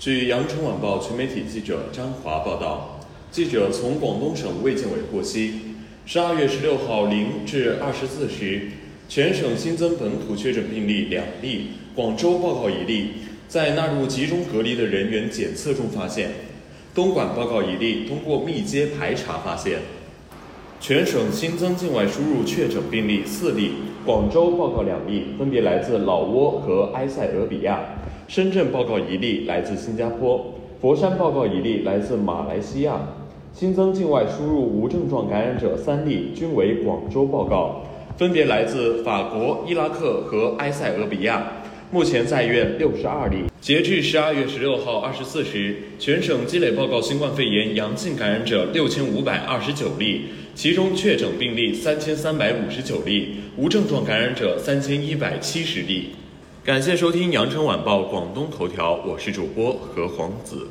据羊城晚报全媒体记者张华报道，记者从广东省卫健委获悉，十二月十六号零至二十四时，全省新增本土确诊病例两例，广州报告一例，在纳入集中隔离的人员检测中发现；东莞报告一例，通过密接排查发现。全省新增境外输入确诊病例四例，广州报告两例，分别来自老挝和埃塞俄比亚；深圳报告一例，来自新加坡；佛山报告一例，来自马来西亚。新增境外输入无症状感染者三例，均为广州报告，分别来自法国、伊拉克和埃塞俄比亚。目前在院六十二例。截至十二月十六号二十四时，全省积累报告新冠肺炎阳性感染者六千五百二十九例，其中确诊病例三千三百五十九例，无症状感染者三千一百七十例。感谢收听羊城晚报广东头条，我是主播何黄子。